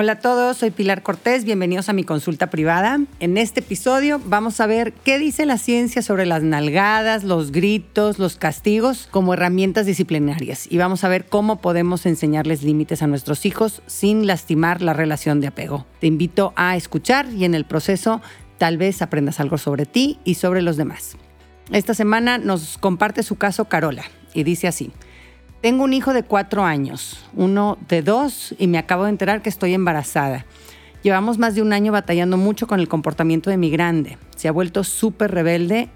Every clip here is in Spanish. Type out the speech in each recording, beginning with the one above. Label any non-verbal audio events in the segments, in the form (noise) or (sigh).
Hola a todos, soy Pilar Cortés, bienvenidos a mi consulta privada. En este episodio vamos a ver qué dice la ciencia sobre las nalgadas, los gritos, los castigos como herramientas disciplinarias y vamos a ver cómo podemos enseñarles límites a nuestros hijos sin lastimar la relación de apego. Te invito a escuchar y en el proceso tal vez aprendas algo sobre ti y sobre los demás. Esta semana nos comparte su caso Carola y dice así. Tengo un hijo de cuatro años, uno de dos y me acabo de enterar que estoy embarazada. Llevamos más de un año batallando mucho con el comportamiento de mi grande. Se ha vuelto súper rebelde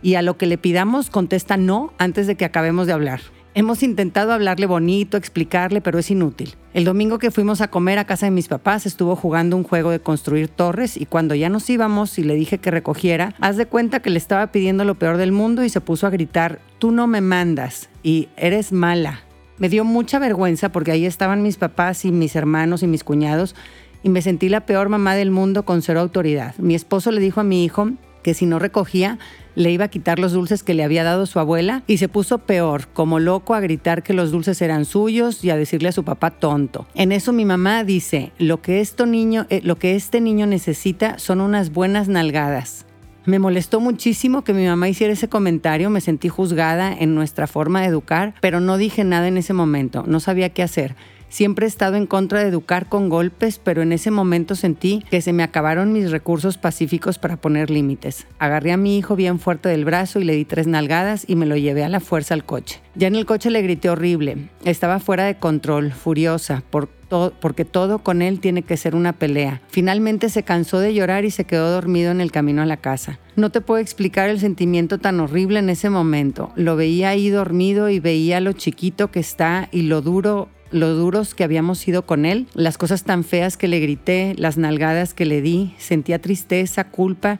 y a lo que le pidamos contesta no antes de que acabemos de hablar. Hemos intentado hablarle bonito, explicarle, pero es inútil. El domingo que fuimos a comer a casa de mis papás estuvo jugando un juego de construir torres y cuando ya nos íbamos y le dije que recogiera, haz de cuenta que le estaba pidiendo lo peor del mundo y se puso a gritar, tú no me mandas y eres mala. Me dio mucha vergüenza porque ahí estaban mis papás y mis hermanos y mis cuñados y me sentí la peor mamá del mundo con cero autoridad. Mi esposo le dijo a mi hijo que si no recogía, le iba a quitar los dulces que le había dado su abuela y se puso peor, como loco a gritar que los dulces eran suyos y a decirle a su papá tonto. En eso mi mamá dice, lo que, esto niño, eh, lo que este niño necesita son unas buenas nalgadas. Me molestó muchísimo que mi mamá hiciera ese comentario, me sentí juzgada en nuestra forma de educar, pero no dije nada en ese momento, no sabía qué hacer. Siempre he estado en contra de educar con golpes, pero en ese momento sentí que se me acabaron mis recursos pacíficos para poner límites. Agarré a mi hijo bien fuerte del brazo y le di tres nalgadas y me lo llevé a la fuerza al coche. Ya en el coche le grité horrible. Estaba fuera de control, furiosa, porque todo con él tiene que ser una pelea. Finalmente se cansó de llorar y se quedó dormido en el camino a la casa. No te puedo explicar el sentimiento tan horrible en ese momento. Lo veía ahí dormido y veía lo chiquito que está y lo duro lo duros que habíamos sido con él, las cosas tan feas que le grité, las nalgadas que le di, sentía tristeza, culpa,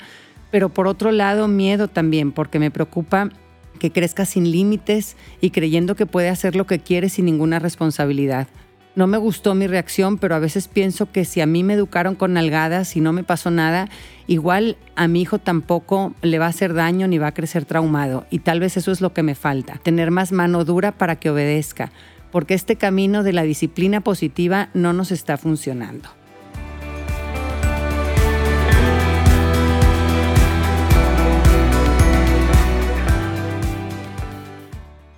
pero por otro lado miedo también, porque me preocupa que crezca sin límites y creyendo que puede hacer lo que quiere sin ninguna responsabilidad. No me gustó mi reacción, pero a veces pienso que si a mí me educaron con nalgadas y no me pasó nada, igual a mi hijo tampoco le va a hacer daño ni va a crecer traumado. Y tal vez eso es lo que me falta, tener más mano dura para que obedezca porque este camino de la disciplina positiva no nos está funcionando.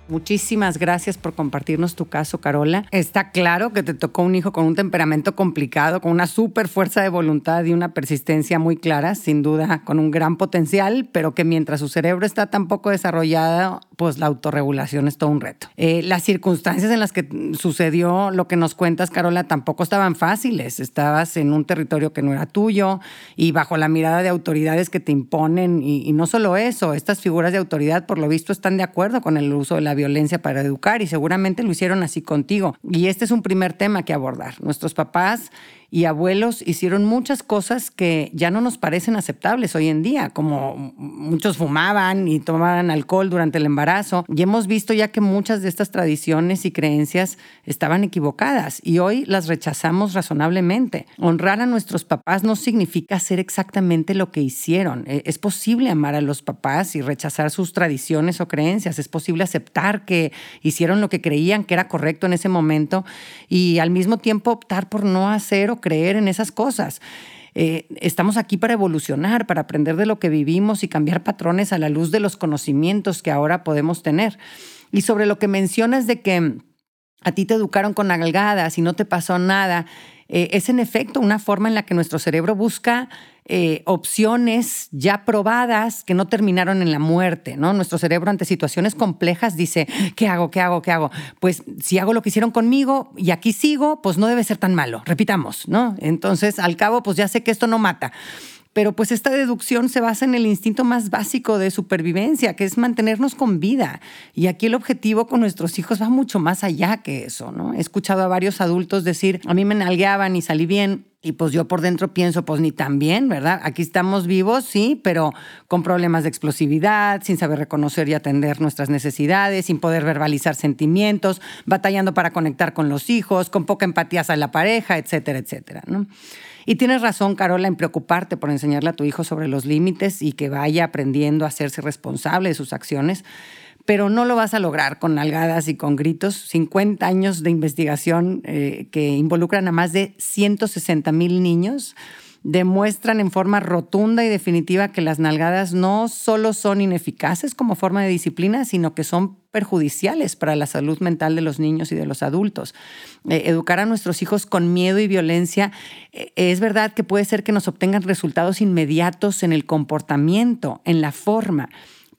Muchísimas gracias por compartirnos tu caso, Carola. Está claro que te tocó un hijo con un temperamento complicado, con una súper fuerza de voluntad y una persistencia muy clara, sin duda con un gran potencial, pero que mientras su cerebro está tan poco desarrollado, pues la autorregulación es todo un reto. Eh, las circunstancias en las que sucedió lo que nos cuentas, Carola, tampoco estaban fáciles. Estabas en un territorio que no era tuyo y bajo la mirada de autoridades que te imponen. Y, y no solo eso, estas figuras de autoridad, por lo visto, están de acuerdo con el uso de la violencia para educar y seguramente lo hicieron así contigo. Y este es un primer tema que abordar. Nuestros papás y abuelos hicieron muchas cosas que ya no nos parecen aceptables hoy en día, como muchos fumaban y tomaban alcohol durante el embarazo. Y hemos visto ya que muchas de estas tradiciones y creencias estaban equivocadas y hoy las rechazamos razonablemente. Honrar a nuestros papás no significa hacer exactamente lo que hicieron. E, es posible amar a los papás y rechazar sus tradiciones o creencias. Es posible aceptar que hicieron lo que creían que era correcto en ese momento y al mismo tiempo optar por no hacer creer en esas cosas. Eh, estamos aquí para evolucionar, para aprender de lo que vivimos y cambiar patrones a la luz de los conocimientos que ahora podemos tener. Y sobre lo que mencionas de que a ti te educaron con nalgadas y no te pasó nada, eh, es en efecto una forma en la que nuestro cerebro busca eh, opciones ya probadas que no terminaron en la muerte, ¿no? Nuestro cerebro ante situaciones complejas dice, ¿qué hago? ¿Qué hago? ¿Qué hago? Pues si hago lo que hicieron conmigo y aquí sigo, pues no debe ser tan malo, repitamos, ¿no? Entonces, al cabo, pues ya sé que esto no mata. Pero pues esta deducción se basa en el instinto más básico de supervivencia, que es mantenernos con vida. Y aquí el objetivo con nuestros hijos va mucho más allá que eso, ¿no? He escuchado a varios adultos decir, a mí me nalgueaban y salí bien. Y pues yo por dentro pienso, pues ni tan bien, ¿verdad? Aquí estamos vivos, sí, pero con problemas de explosividad, sin saber reconocer y atender nuestras necesidades, sin poder verbalizar sentimientos, batallando para conectar con los hijos, con poca empatía hacia la pareja, etcétera, etcétera, ¿no? Y tienes razón, Carola, en preocuparte por enseñarle a tu hijo sobre los límites y que vaya aprendiendo a hacerse responsable de sus acciones. Pero no lo vas a lograr con nalgadas y con gritos. 50 años de investigación eh, que involucran a más de 160 mil niños demuestran en forma rotunda y definitiva que las nalgadas no solo son ineficaces como forma de disciplina, sino que son perjudiciales para la salud mental de los niños y de los adultos. Eh, educar a nuestros hijos con miedo y violencia eh, es verdad que puede ser que nos obtengan resultados inmediatos en el comportamiento, en la forma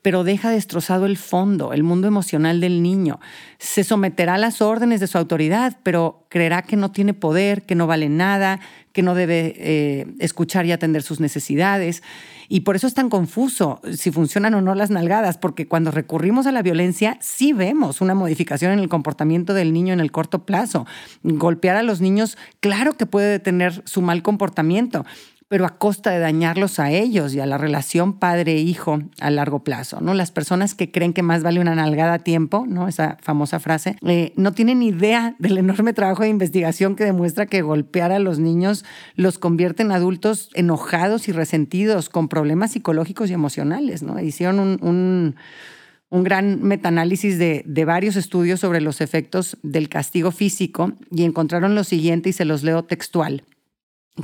pero deja destrozado el fondo, el mundo emocional del niño. Se someterá a las órdenes de su autoridad, pero creerá que no tiene poder, que no vale nada, que no debe eh, escuchar y atender sus necesidades. Y por eso es tan confuso si funcionan o no las nalgadas, porque cuando recurrimos a la violencia sí vemos una modificación en el comportamiento del niño en el corto plazo. Golpear a los niños, claro que puede detener su mal comportamiento, pero a costa de dañarlos a ellos y a la relación padre-hijo a largo plazo. ¿no? Las personas que creen que más vale una nalgada a tiempo, ¿no? esa famosa frase, eh, no tienen idea del enorme trabajo de investigación que demuestra que golpear a los niños los convierte en adultos enojados y resentidos, con problemas psicológicos y emocionales. ¿no? Hicieron un, un gran metaanálisis de, de, varios estudios sobre los efectos del castigo físico y encontraron lo siguiente y se los leo textual.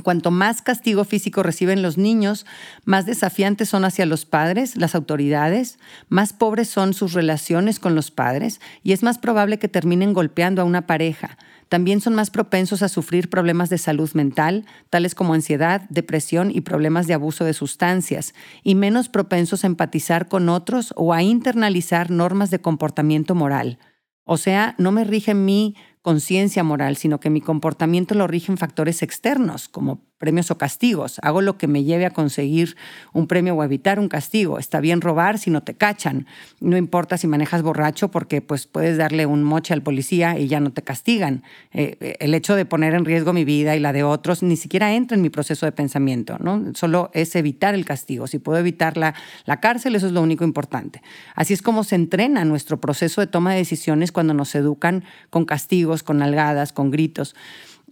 Cuanto más castigo físico reciben los niños, más desafiantes son hacia los padres, las autoridades, más pobres son sus relaciones con los padres y es más probable que terminen golpeando a una pareja. También son más propensos a sufrir problemas de salud mental, tales como ansiedad, depresión y problemas de abuso de sustancias, y menos propensos a empatizar con otros o a internalizar normas de comportamiento moral. O sea, no me rige mi conciencia moral, sino que mi comportamiento lo rigen factores externos, como premios o castigos. Hago lo que me lleve a conseguir un premio o evitar un castigo. Está bien robar si no te cachan. No importa si manejas borracho porque pues puedes darle un moche al policía y ya no te castigan. Eh, eh, el hecho de poner en riesgo mi vida y la de otros ni siquiera entra en mi proceso de pensamiento. ¿no? Solo es evitar el castigo. Si puedo evitar la, la cárcel, eso es lo único importante. Así es como se entrena nuestro proceso de toma de decisiones cuando nos educan con castigos, con nalgadas, con gritos.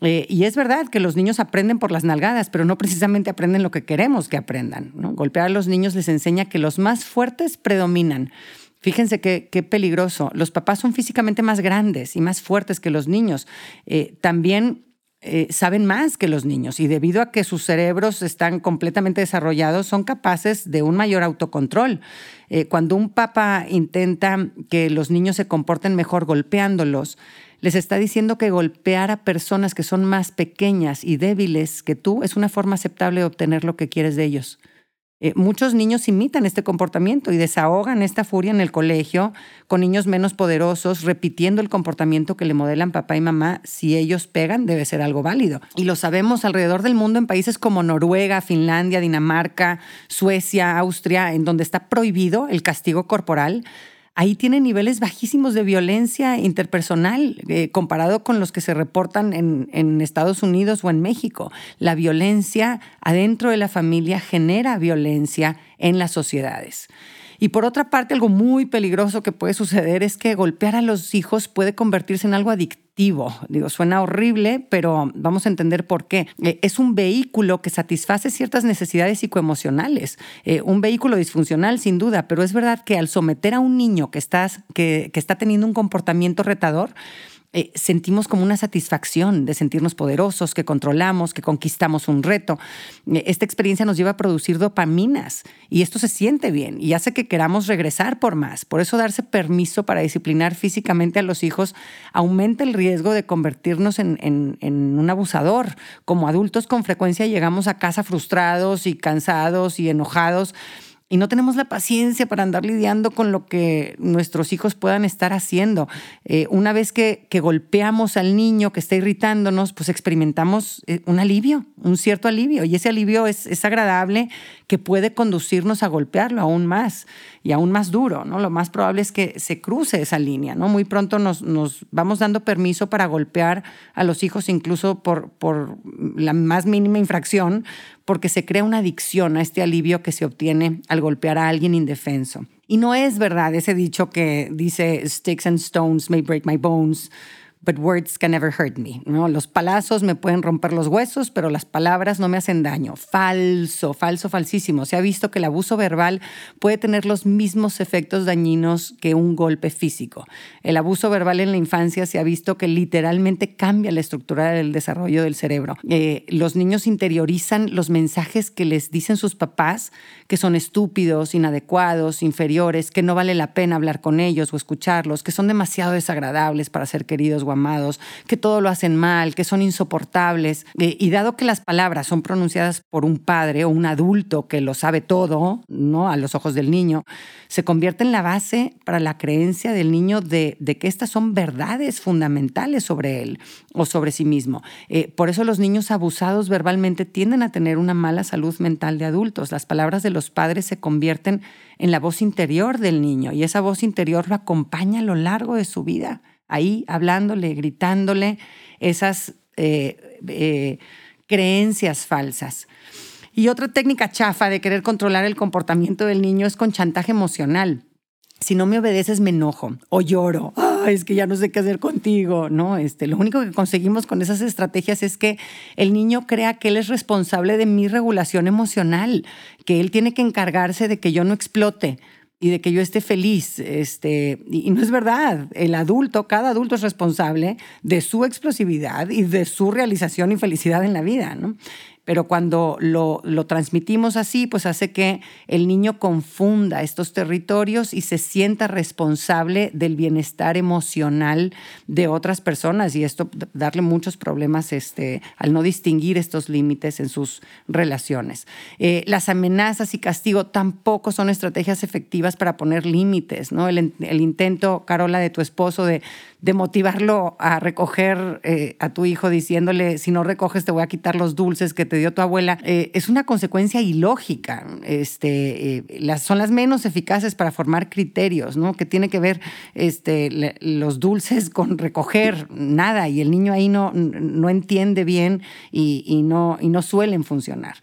Eh, y es verdad que los niños aprenden por las nalgadas, pero no precisamente aprenden lo que queremos que aprendan. Golpear a los niños les enseña que los más fuertes predominan. Fíjense qué, peligroso. Los papás son físicamente más grandes y más fuertes que los niños. Eh, también eh, saben más que los niños y debido a que sus cerebros están completamente desarrollados, son capaces de un mayor autocontrol. cuando un papá intenta que los niños se comporten mejor golpeándolos, les está diciendo que golpear a personas que son más pequeñas y débiles que tú es una forma aceptable de obtener lo que quieres de ellos. Eh, muchos niños imitan este comportamiento y desahogan esta furia en el colegio con niños menos poderosos, repitiendo el comportamiento que le modelan papá y mamá. Si ellos pegan, debe ser algo válido. Y lo sabemos alrededor del mundo en países como Noruega, Finlandia, Dinamarca, Suecia, Austria, en donde está prohibido el castigo corporal ahí tiene niveles bajísimos de violencia interpersonal eh, comparado con los que se reportan en, en, Estados Unidos o en México. La violencia adentro de la familia genera violencia en las sociedades. Y por otra parte, algo muy peligroso que puede suceder es que golpear a los hijos puede convertirse en algo adictivo. Digo, suena horrible, pero vamos a entender por qué. Eh, es un vehículo que satisface ciertas necesidades psicoemocionales. Eh, un vehículo disfuncional, sin duda, pero es verdad que al someter a un niño que, estás, que, que está teniendo un comportamiento retador, eh, sentimos como una satisfacción de sentirnos poderosos, que controlamos, que conquistamos un reto. Eh, esta experiencia nos lleva a producir dopaminas y esto se siente bien y hace que queramos regresar por más. Por eso darse permiso para disciplinar físicamente a los hijos aumenta el riesgo de convertirnos en, en un abusador. Como adultos con frecuencia llegamos a casa frustrados y cansados y enojados y no tenemos la paciencia para andar lidiando con lo que nuestros hijos puedan estar haciendo. Eh, una vez que, que, golpeamos al niño que está irritándonos, pues experimentamos eh, un alivio, un cierto alivio, y ese alivio es, es agradable que puede conducirnos a golpearlo aún más y aún más duro, ¿no? Lo más probable es que se cruce esa línea, ¿no? Muy pronto nos, nos vamos dando permiso para golpear a los hijos incluso por, por la más mínima infracción, porque se crea una adicción a este alivio que se obtiene al golpear a alguien indefenso. Y no es verdad ese dicho que dice, sticks and stones may break my bones, but words can never hurt me. ¿no? Los palazos me pueden romper los huesos, pero las palabras no me hacen daño. Falso, falso, falsísimo. Se ha visto que el abuso verbal puede tener los mismos efectos dañinos que un golpe físico. El abuso verbal en la infancia se ha visto que literalmente cambia la estructura del desarrollo del cerebro. Eh, los niños interiorizan los mensajes que les dicen sus papás, que son estúpidos, inadecuados, inferiores, que no vale la pena hablar con ellos o escucharlos, que son demasiado desagradables para ser queridos amados, que todo lo hacen mal, que son insoportables. Eh, y dado que las palabras son pronunciadas por un padre o un adulto que lo sabe todo, ¿no? A los ojos del niño, se convierte en la base para la creencia del niño de, que estas son verdades fundamentales sobre él o sobre sí mismo. Eh, por eso los niños abusados verbalmente tienden a tener una mala salud mental de adultos. Las palabras de los padres se convierten en la voz interior del niño y esa voz interior lo acompaña a lo largo de su vida, ahí hablándole, gritándole esas eh, eh, creencias falsas. Y otra técnica chafa de querer controlar el comportamiento del niño es con chantaje emocional. Si no me obedeces, me enojo o lloro. es que ya no sé qué hacer contigo, ¿no? Este, lo único que conseguimos con esas estrategias es que el niño crea que él es responsable de mi regulación emocional, que él tiene que encargarse de que yo no explote y de que yo esté feliz. Este, y no es verdad. El adulto, cada adulto es responsable de su explosividad y de su realización y felicidad en la vida, ¿no? Pero cuando lo, transmitimos así, pues hace que el niño confunda estos territorios y se sienta responsable del bienestar emocional de otras personas y esto darle muchos problemas este, al no distinguir estos límites en sus relaciones. Eh, las amenazas y castigo tampoco son estrategias efectivas para poner límites, ¿no? El, el intento, Carola, de tu esposo de de motivarlo a recoger eh, a tu hijo diciéndole, si no recoges te voy a quitar los dulces que te dio tu abuela, eh, es una consecuencia ilógica. Este, eh, las, son las menos eficaces para formar criterios, ¿no? Que tiene que ver este, los dulces con recoger nada y el niño ahí no, no entiende bien y, no, y no suelen funcionar.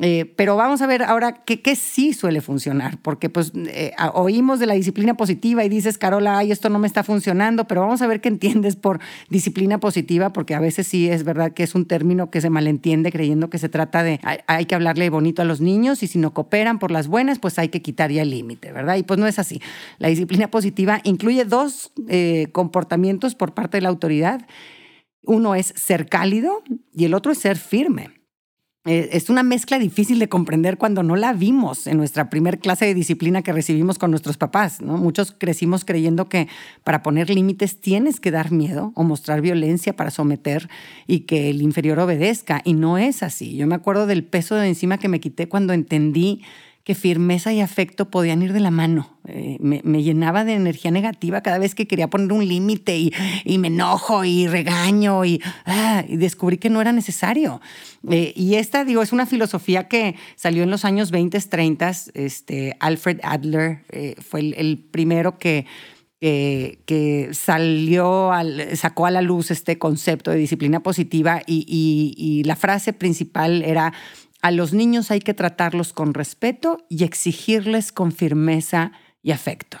Eh, pero vamos a ver ahora qué, sí suele funcionar, porque pues eh, oímos de la disciplina positiva y dices, Carola, ay, esto no me está funcionando, pero vamos a ver qué entiendes por disciplina positiva, porque a veces sí es verdad que es un término que se malentiende creyendo que se trata de hay, que hablarle bonito a los niños y si no cooperan por las buenas, pues hay que quitar ya el límite, ¿verdad? Y pues no es así. La disciplina positiva incluye dos eh, comportamientos por parte de la autoridad. Uno es ser cálido y el otro es ser firme. Eh, es una mezcla difícil de comprender cuando no la vimos en nuestra primer clase de disciplina que recibimos con nuestros papás. Muchos crecimos creyendo que para poner límites tienes que dar miedo o mostrar violencia para someter y que el inferior obedezca. Y no es así. Yo me acuerdo del peso de encima que me quité cuando entendí que firmeza y afecto podían ir de la mano. Eh, me, llenaba de energía negativa cada vez que quería poner un límite y, me enojo y regaño ah, y, descubrí que no era necesario. Eh, y esta, digo, es una filosofía que salió en los años 20, 30. Este, Alfred Adler eh, fue el, primero que que salió, sacó a la luz este concepto de disciplina positiva y, la frase principal era a los niños hay que tratarlos con respeto y exigirles con firmeza y afecto.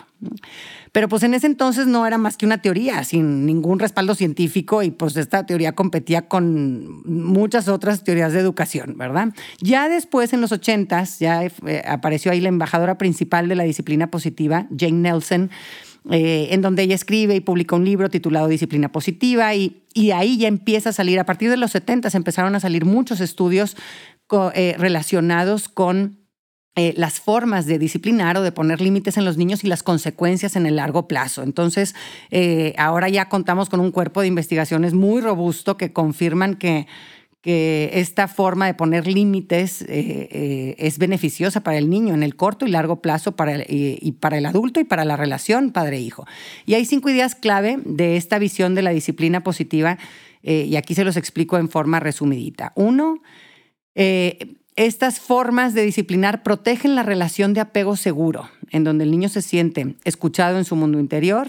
Pero pues en ese entonces no era más que una teoría, sin ningún respaldo científico y pues esta teoría competía con muchas otras teorías de educación, ¿verdad? Ya después, en los ochentas, ya eh, apareció ahí la embajadora principal de la disciplina positiva, Jane Nelson, eh, en donde ella escribe y publica un libro titulado Disciplina Positiva y, y ahí ya empieza a salir, a partir de los 70 empezaron a salir muchos estudios eh, relacionados con eh, las formas de disciplinar o de poner límites en los niños y las consecuencias en el largo plazo. Entonces, eh, ahora ya contamos con un cuerpo de investigaciones muy robusto que confirman que, que esta forma de poner límites es beneficiosa para el niño en el corto y largo plazo para y para el adulto y para la relación padre-hijo. Y hay cinco ideas clave de esta visión de la disciplina positiva y aquí se los explico en forma resumidita. Uno, eh, estas formas de disciplinar protegen la relación de apego seguro, en donde el niño se siente escuchado en su mundo interior,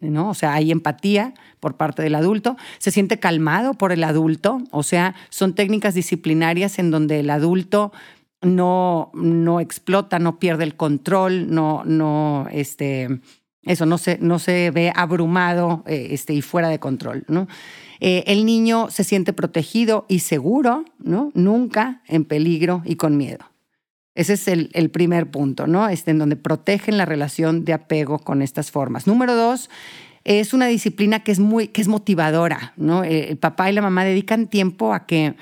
¿no? O sea, hay empatía por parte del adulto, se siente calmado por el adulto, o sea, son técnicas disciplinarias en donde el adulto no, no explota, no pierde el control, no, no, este, eso no se, no se ve abrumado eh, este, y fuera de control. ¿no? Eh, el niño se siente protegido y seguro, ¿no? nunca en peligro y con miedo. Ese es el, el, primer punto, ¿no? Este, en donde protegen la relación de apego con estas formas. Número dos, es una disciplina que es muy, que es motivadora, ¿no? El papá y la mamá dedican tiempo a que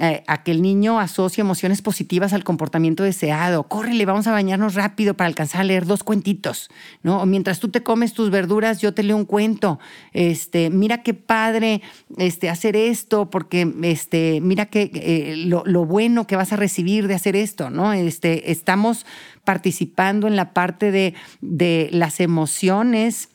eh, a que el niño asocie emociones positivas al comportamiento deseado. Córrele, vamos a bañarnos rápido para alcanzar a leer dos cuentitos, ¿no? Mientras tú te comes tus verduras, yo te leo un cuento. Este, mira qué padre este, hacer esto, porque este, mira que, eh, lo, lo, bueno que vas a recibir de hacer esto, ¿no? Este, estamos participando en la parte de, de las emociones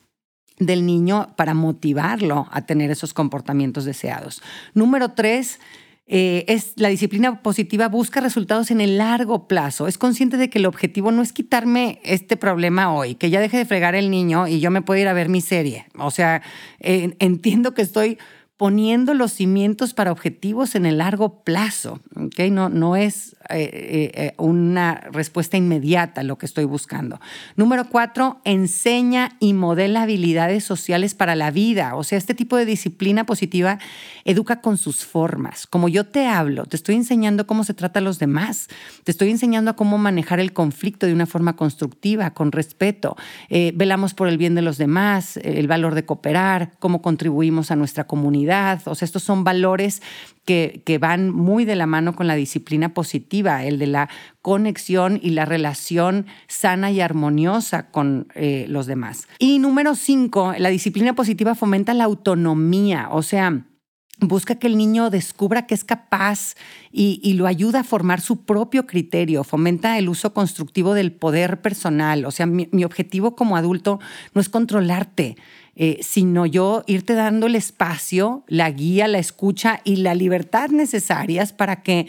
del niño para motivarlo a tener esos comportamientos deseados. Número tres, eh, es la disciplina positiva busca resultados en el largo plazo. Es consciente de que el objetivo no es quitarme este problema hoy, que ya deje de fregar el niño y yo me puedo ir a ver mi serie. O sea, entiendo que estoy poniendo los cimientos para objetivos en el largo plazo. ¿okay? No, no es eh, eh, eh, una respuesta inmediata lo que estoy buscando. Número cuatro, enseña y modela habilidades sociales para la vida. O sea, este tipo de disciplina positiva educa con sus formas. Como yo te hablo, te estoy enseñando cómo se trata a los demás. Te estoy enseñando a cómo manejar el conflicto de una forma constructiva, con respeto. velamos por el bien de los demás, el valor de cooperar, cómo contribuimos a nuestra comunidad o sea, estos son valores que, que, van muy de la mano con la disciplina positiva, el de la conexión y la relación sana y armoniosa con eh, los demás. Y número cinco, la disciplina positiva fomenta la autonomía, o sea, busca que el niño descubra que es capaz y, lo ayuda a formar su propio criterio, fomenta el uso constructivo del poder personal. O sea, mi, mi objetivo como adulto no es controlarte, eh, sino yo irte dando el espacio, la guía, la escucha y la libertad necesarias para que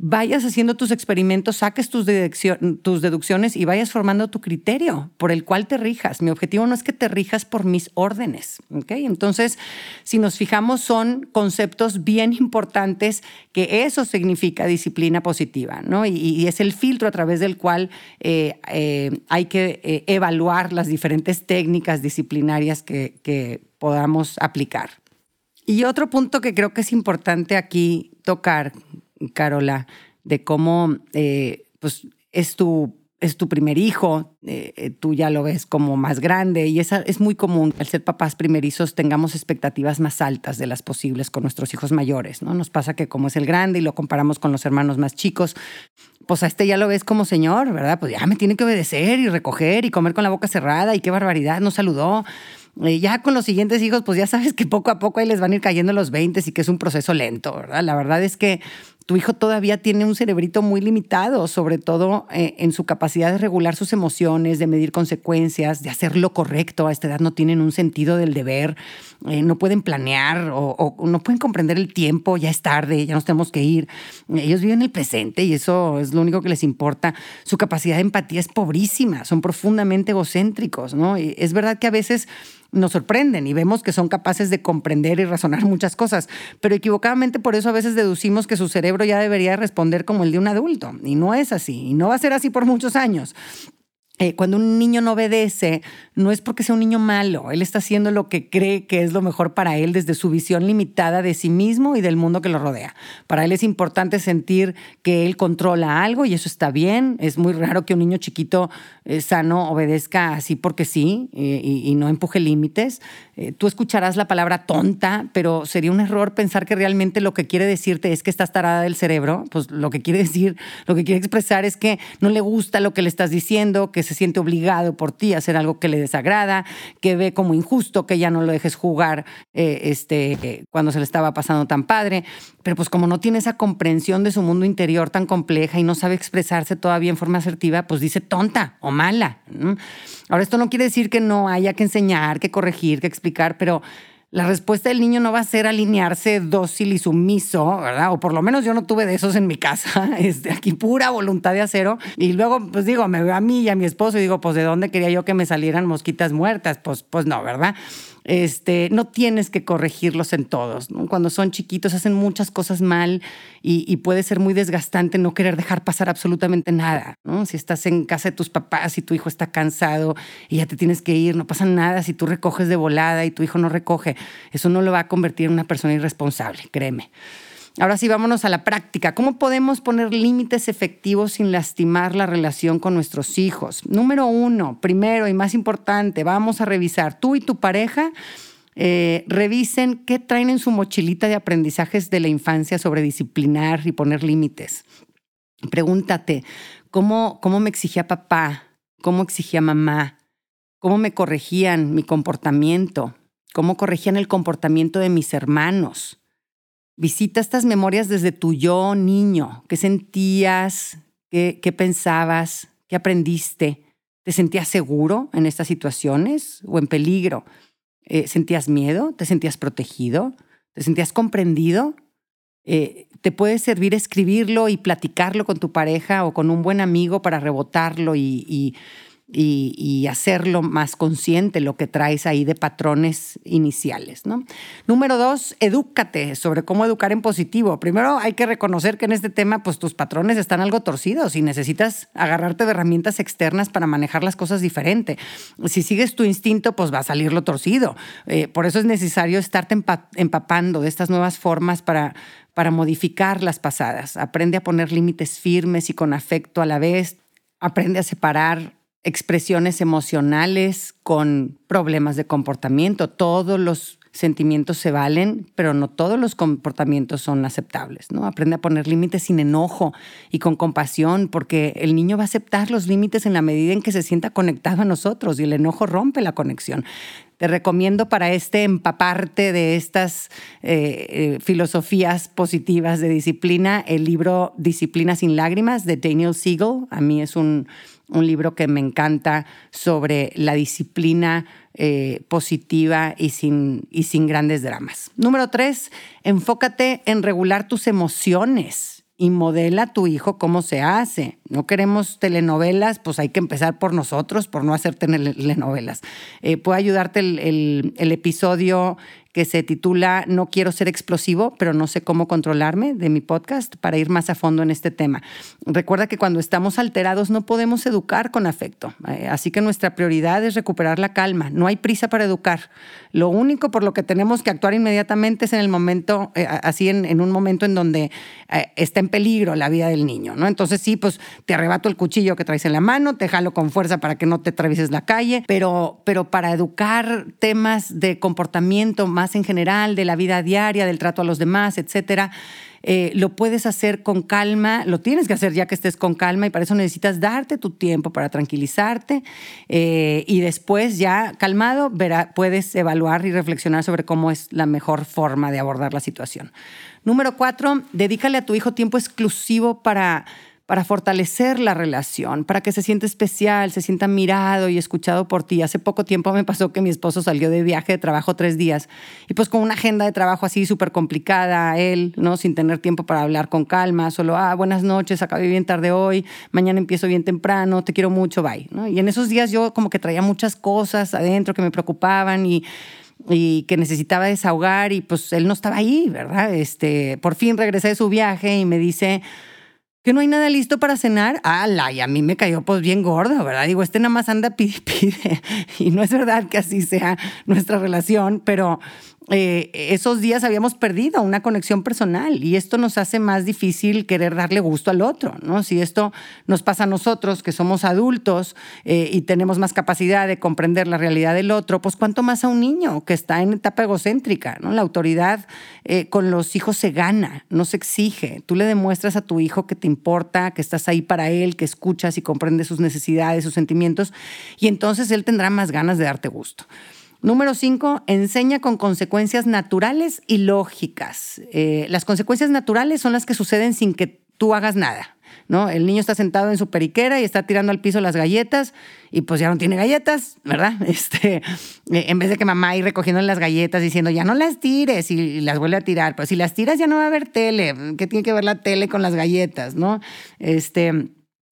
vayas haciendo tus experimentos, saques tus, deducciones y vayas formando tu criterio por el cual te rijas. Mi objetivo no es que te rijas por mis órdenes. ¿okay? Entonces, si nos fijamos, son conceptos bien importantes que eso significa disciplina positiva, ¿no? Y, es el filtro a través del cual eh, eh, hay que eh, evaluar las diferentes técnicas disciplinarias que, que podamos aplicar. Y otro punto que creo que es importante aquí tocar Carola, de cómo eh, pues, es tu es tu primer hijo, eh, eh, tú ya lo ves como más grande y esa, es muy común al ser papás primerizos tengamos expectativas más altas de las posibles con nuestros hijos mayores, ¿no? Nos pasa que como es el grande y lo comparamos con los hermanos más chicos, pues a este ya lo ves como señor, ¿verdad? Pues ya me tiene que obedecer y recoger y comer con la boca cerrada y qué barbaridad, no saludó. ya con los siguientes hijos, pues ya sabes que poco a poco ahí les van a ir cayendo los 20 y que es un proceso lento, ¿verdad? La verdad es que tu hijo todavía tiene un cerebrito muy limitado, sobre todo eh, en su capacidad de regular sus emociones, de medir consecuencias, de hacer lo correcto. A esta edad no tienen un sentido del deber, eh, no pueden planear o, no pueden comprender el tiempo, ya es tarde, ya nos tenemos que ir. Ellos viven el presente y eso es lo único que les importa. Su capacidad de empatía es pobrísima, son profundamente egocéntricos, ¿no? es verdad que a veces nos sorprenden y vemos que son capaces de comprender y razonar muchas cosas, pero equivocadamente por eso a veces deducimos que su cerebro ya debería responder como el de un adulto y no es así y no va a ser así por muchos años. Eh, cuando un niño no obedece, no es porque sea un niño malo, él está haciendo lo que cree que es lo mejor para él desde su visión limitada de sí mismo y del mundo que lo rodea. Para él es importante sentir que él controla algo y eso está bien. Es muy raro que un niño chiquito eh, sano obedezca así porque sí eh, y, no empuje límites. Tú escucharás la palabra tonta, pero sería un error pensar que realmente lo que quiere decirte es que estás tarada del cerebro. Pues lo que quiere (laughs) decir, lo que quiere expresar es que no le gusta lo que le estás diciendo, que se siente obligado por ti a hacer algo que le desagrada, que ve como injusto que ya no lo dejes jugar eh, este, cuando se le estaba pasando tan padre. Pero pues como no tiene esa comprensión de su mundo interior tan compleja y no sabe expresarse todavía en forma asertiva, pues dice tonta o mala. Ahora, esto no quiere decir que no haya que enseñar, que corregir, que explicar, pero la respuesta del niño no va a ser alinearse dócil y sumiso, ¿verdad? O por lo menos yo no tuve de esos en mi casa, (laughs) este, aquí pura voluntad de acero. Y luego, pues digo, me veo a mí y a mi esposo y digo, pues ¿de dónde quería yo que me salieran mosquitas muertas? Pues, pues no, ¿verdad? Este, no tienes que corregirlos en todos. Cuando son chiquitos hacen muchas cosas mal y, puede ser muy desgastante no querer dejar pasar absolutamente nada. Si estás en casa de tus papás y tu hijo está cansado y ya te tienes que ir, no pasa nada si tú recoges de volada y tu hijo no recoge. Eso no lo va a convertir en una persona irresponsable, créeme. Ahora sí, vámonos a la práctica. ¿Cómo podemos poner límites efectivos sin lastimar la relación con nuestros hijos? Número uno, primero y más importante, vamos a revisar tú y tu pareja. Eh, revisen qué traen en su mochilita de aprendizajes de la infancia sobre disciplinar y poner límites. Pregúntate, ¿cómo, cómo me exigía papá? ¿Cómo exigía mamá? ¿Cómo me corregían mi comportamiento? ¿Cómo corregían el comportamiento de mis hermanos? Visita estas memorias desde tu yo niño. ¿Qué sentías? ¿Qué, pensabas? ¿Qué aprendiste? ¿Te sentías seguro en estas situaciones o en peligro? Eh, ¿Sentías miedo? ¿Te sentías protegido? ¿Te sentías comprendido? Eh, te puede servir escribirlo y platicarlo con tu pareja o con un buen amigo para rebotarlo y y, hacerlo más consciente lo que traes ahí de patrones iniciales. ¿no? Número dos, edúcate sobre cómo educar en positivo. Primero hay que reconocer que en este tema pues tus patrones están algo torcidos y necesitas agarrarte de herramientas externas para manejar las cosas diferente. Si sigues tu instinto pues va a salir lo torcido. Eh, por eso es necesario estarte empapando de estas nuevas formas para, para modificar las pasadas. Aprende a poner límites firmes y con afecto a la vez. Aprende a separar expresiones emocionales con problemas de comportamiento. Todos los sentimientos se valen, pero no todos los comportamientos son aceptables, ¿no? Aprende a poner límites sin enojo y con compasión, porque el niño va a aceptar los límites en la medida en que se sienta conectado a nosotros y el enojo rompe la conexión. Te recomiendo para este empaparte de estas eh, eh, filosofías positivas de disciplina el libro Disciplina sin lágrimas de Daniel Siegel. A mí es un un libro que me encanta sobre la disciplina eh, positiva y sin, y sin grandes dramas. Número tres, enfócate en regular tus emociones y modela a tu hijo cómo se hace. No queremos telenovelas, pues hay que empezar por nosotros, por no hacer telenovelas. Eh, puede ayudarte el, el, episodio que se titula No quiero ser explosivo, pero no sé cómo controlarme de mi podcast para ir más a fondo en este tema. Recuerda que cuando estamos alterados no podemos educar con afecto, eh, así que nuestra prioridad es recuperar la calma. No hay prisa para educar. Lo único por lo que tenemos que actuar inmediatamente es en el momento, eh, así en, un momento en donde eh, está en peligro la vida del niño, ¿no? Entonces sí, pues te arrebato el cuchillo que traes en la mano, te jalo con fuerza para que no te atravieses la calle, pero, pero para educar temas de comportamiento más en general, de la vida diaria, del trato a los demás, etcétera. Eh, lo puedes hacer con calma, lo tienes que hacer ya que estés con calma y para eso necesitas darte tu tiempo para tranquilizarte eh, y después ya calmado puedes evaluar y reflexionar sobre cómo es la mejor forma de abordar la situación. Número cuatro, dedícale a tu hijo tiempo exclusivo para para fortalecer la relación, para que se sienta especial, se sienta mirado y escuchado por ti. Hace poco tiempo me pasó que mi esposo salió de viaje de trabajo tres días y pues con una agenda de trabajo así súper complicada, él, ¿no? Sin tener tiempo para hablar con calma, solo, ah, buenas noches, acabé bien tarde hoy, mañana empiezo bien temprano, te quiero mucho, bye. Y en esos días yo como que traía muchas cosas adentro que me preocupaban y y que necesitaba desahogar y pues él no estaba ahí, ¿verdad? Este, por fin regresé de su viaje y me dice, que no hay nada listo para cenar. ¡Hala! Y a mí me cayó pues bien gordo, ¿verdad? Digo, este nada más anda (laughs) pide, pide. Y no es verdad que así sea nuestra relación, pero eh, esos días habíamos perdido una conexión personal y esto nos hace más difícil querer darle gusto al otro, ¿no? Si esto nos pasa a nosotros, que somos adultos eh, y tenemos más capacidad de comprender la realidad del otro, pues cuánto más a un niño que está en etapa egocéntrica, ¿no? La autoridad eh, con los hijos se gana, no se exige. Tú le demuestras a tu hijo que te importa, que estás ahí para él, que escuchas y comprendes sus necesidades, sus sentimientos, y entonces él tendrá más ganas de darte gusto. Número cinco, enseña con consecuencias naturales y lógicas. Eh, las consecuencias naturales son las que suceden sin que tú hagas nada. ¿no? El niño está sentado en su periquera y está tirando al piso las galletas y pues ya no tiene galletas, ¿verdad? (laughs) Este, eh, en vez de que mamá ir recogiendo las galletas diciendo, ya no las tires y las vuelve a tirar, pues si las tiras ya no va a haber tele, ¿qué tiene que ver la tele con las galletas, ¿no? Este...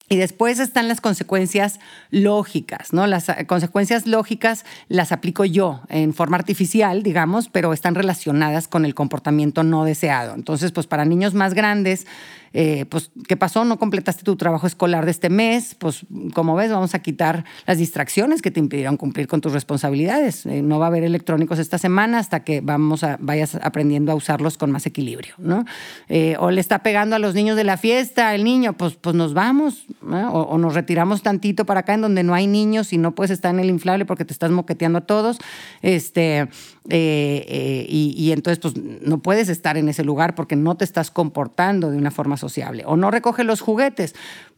Y después están las consecuencias lógicas, ¿no? Las eh, consecuencias lógicas las aplico yo en forma artificial, digamos, pero están relacionadas con el comportamiento no deseado. Entonces, pues para niños más grandes, eh, pues, ¿qué pasó? No completaste tu trabajo escolar de este mes, pues, como ves, vamos a quitar las distracciones que te impidieron cumplir con tus responsabilidades. Eh, no va a haber electrónicos esta semana hasta que vamos a, vayas aprendiendo a usarlos con más equilibrio, ¿no? Eh, o le está pegando a los niños de la fiesta el niño, pues, pues nos vamos, o, nos retiramos tantito para acá en donde no hay niños y no puedes estar en el inflable porque te estás moqueteando a todos, este, y, y entonces, pues, no puedes estar en ese lugar porque no te estás comportando de una forma sociable. O no recoge los juguetes,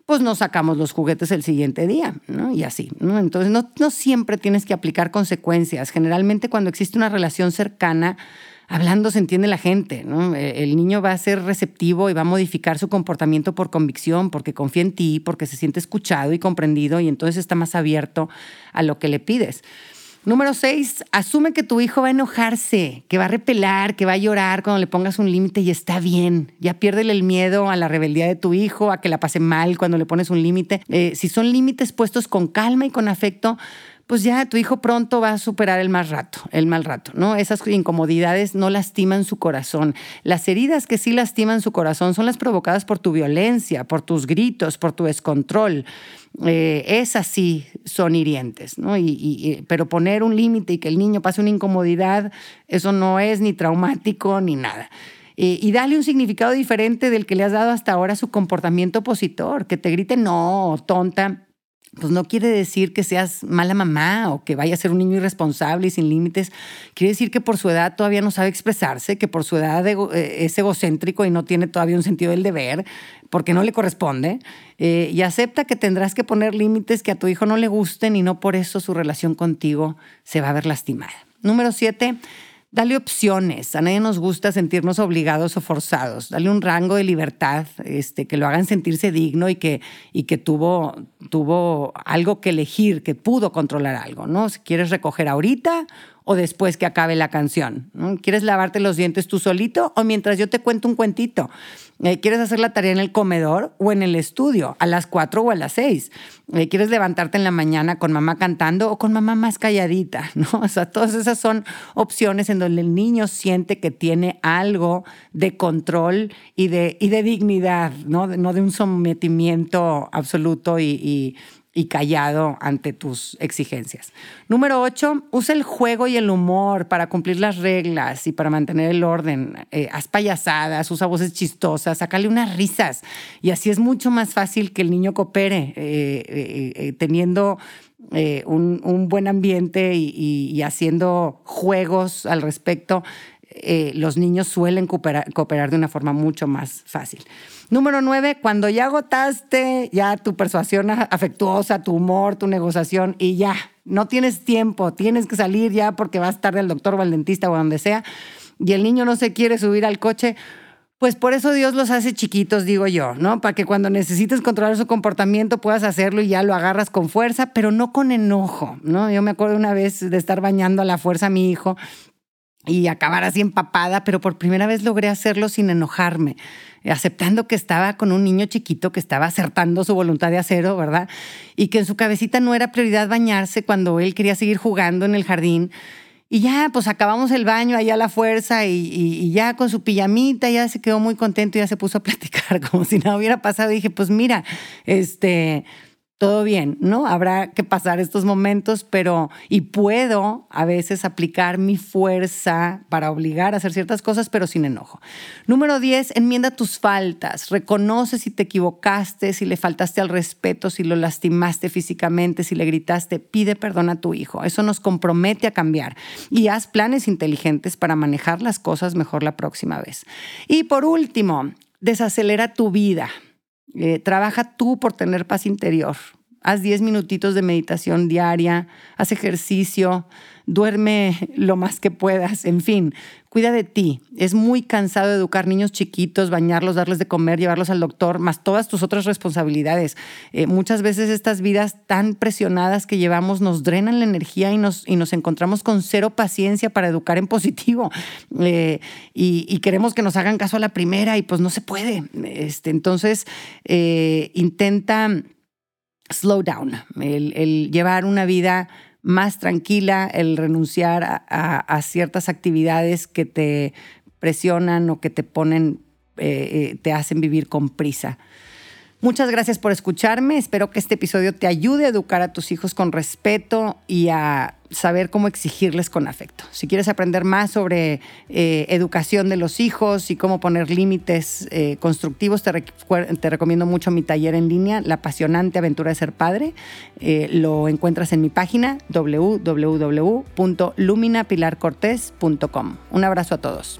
pues no sacamos los juguetes el siguiente día, ¿no? Y así, ¿no? Entonces no, no siempre tienes que aplicar consecuencias. Generalmente cuando existe una relación cercana, hablando se entiende la gente, ¿no? E, el niño va a ser receptivo y va a modificar su comportamiento por convicción, porque confía en ti, porque se siente escuchado y comprendido y entonces está más abierto a lo que le pides. Número seis, asume que tu hijo va a enojarse, que va a repelar, que va a llorar cuando le pongas un límite y está bien. Ya piérdele el miedo a la rebeldía de tu hijo, a que la pase mal cuando le pones un límite. Eh, si son límites puestos con calma y con afecto, pues ya tu hijo pronto va a superar el mal rato, el mal rato, ¿no? Esas incomodidades no lastiman su corazón. Las heridas que sí lastiman su corazón son las provocadas por tu violencia, por tus gritos, por tu descontrol. Eh, esas sí son hirientes, ¿no? Y, pero poner un límite y que el niño pase una incomodidad, eso no es ni traumático ni nada. Y dale un significado diferente del que le has dado hasta ahora a su comportamiento opositor, que te grite no, tonta pues no quiere decir que seas mala mamá o que vaya a ser un niño irresponsable y sin límites. Quiere decir que por su edad todavía no sabe expresarse, que por su edad eh, es egocéntrico y no tiene todavía un sentido del deber, porque no le corresponde. Eh, y acepta que tendrás que poner límites que a tu hijo no le gusten y no por eso su relación contigo se va a ver lastimada. Número siete, Dale opciones. A nadie nos gusta sentirnos obligados o forzados. Dale un rango de libertad, este, que lo hagan sentirse digno y que, y que tuvo, tuvo algo que elegir, que pudo controlar algo, ¿no? Si quieres recoger ahorita o después que acabe la canción. ¿Quieres lavarte los dientes tú solito o mientras yo te cuento un cuentito? Eh, ¿Quieres hacer la tarea en el comedor o en el estudio a las cuatro o a las seis? Eh, ¿Quieres levantarte en la mañana con mamá cantando o con mamá más calladita? (laughs) ¿no? O sea, todas esas son opciones en donde el niño siente que tiene algo de control y de, y de dignidad, ¿no? no de un sometimiento absoluto y callado ante tus exigencias. Número ocho, usa el juego y el humor para cumplir las reglas y para mantener el orden. Eh, haz payasadas, usa voces chistosas, sácale unas risas. Y así es mucho más fácil que el niño coopere eh, eh, teniendo un, buen ambiente y, haciendo juegos al respecto. los niños suelen cooperar de una forma mucho más fácil. Número nueve, cuando ya agotaste ya tu persuasión afectuosa, tu humor, tu negociación y ya, no tienes tiempo, tienes que salir ya porque vas tarde al doctor o al dentista o donde sea, y el niño no se quiere subir al coche, pues por eso Dios los hace chiquitos, digo yo, ¿no? Para que cuando necesites controlar su comportamiento puedas hacerlo y ya lo agarras con fuerza, pero no con enojo, ¿no? Yo me acuerdo una vez de estar bañando a la fuerza a mi hijo y acabar así empapada, pero por primera vez logré hacerlo sin enojarme aceptando que estaba con un niño chiquito que estaba acertando su voluntad de acero, ¿verdad? Y que en su cabecita no era prioridad bañarse cuando él quería seguir jugando en el jardín. Y ya, pues acabamos el baño allá a la fuerza y, ya con su pijamita ya se quedó muy contento y ya se puso a (laughs) platicar como si nada hubiera pasado. Y dije, pues mira, este, todo bien, ¿no? Habrá que pasar estos momentos, pero y puedo a veces aplicar mi fuerza para obligar a hacer ciertas cosas, pero sin enojo. Número 10, enmienda tus faltas. Reconoce si te equivocaste, si le faltaste al respeto, si lo lastimaste físicamente, si le gritaste, pide perdón a tu hijo. Eso nos compromete a cambiar y haz planes inteligentes para manejar las cosas mejor la próxima vez. Y por último, desacelera tu vida. Eh, trabaja tú por tener paz interior. Haz 10 minutitos de meditación diaria, haz ejercicio, duerme lo más que puedas, en fin, cuida de ti. Es muy cansado educar niños chiquitos, bañarlos, darles de comer, llevarlos al doctor, más todas tus otras responsabilidades. Eh, muchas veces estas vidas tan presionadas que llevamos nos drenan la energía y nos, y nos encontramos con cero paciencia para educar en positivo. Eh, y, queremos que nos hagan caso a la primera y pues no se puede. Este, entonces, eh, intenta slow down, el llevar una vida más tranquila, el renunciar a, ciertas actividades que te presionan o que te ponen, eh, eh, te hacen vivir con prisa. Muchas gracias por escucharme. Espero que este episodio te ayude a educar a tus hijos con respeto y a saber cómo exigirles con afecto. Si quieres aprender más sobre eh, educación de los hijos y cómo poner límites eh, constructivos, te, recomiendo mucho mi taller en línea, La apasionante aventura de ser padre. Eh, lo encuentras en mi página www.luminapilarcortés.com. Un abrazo a todos.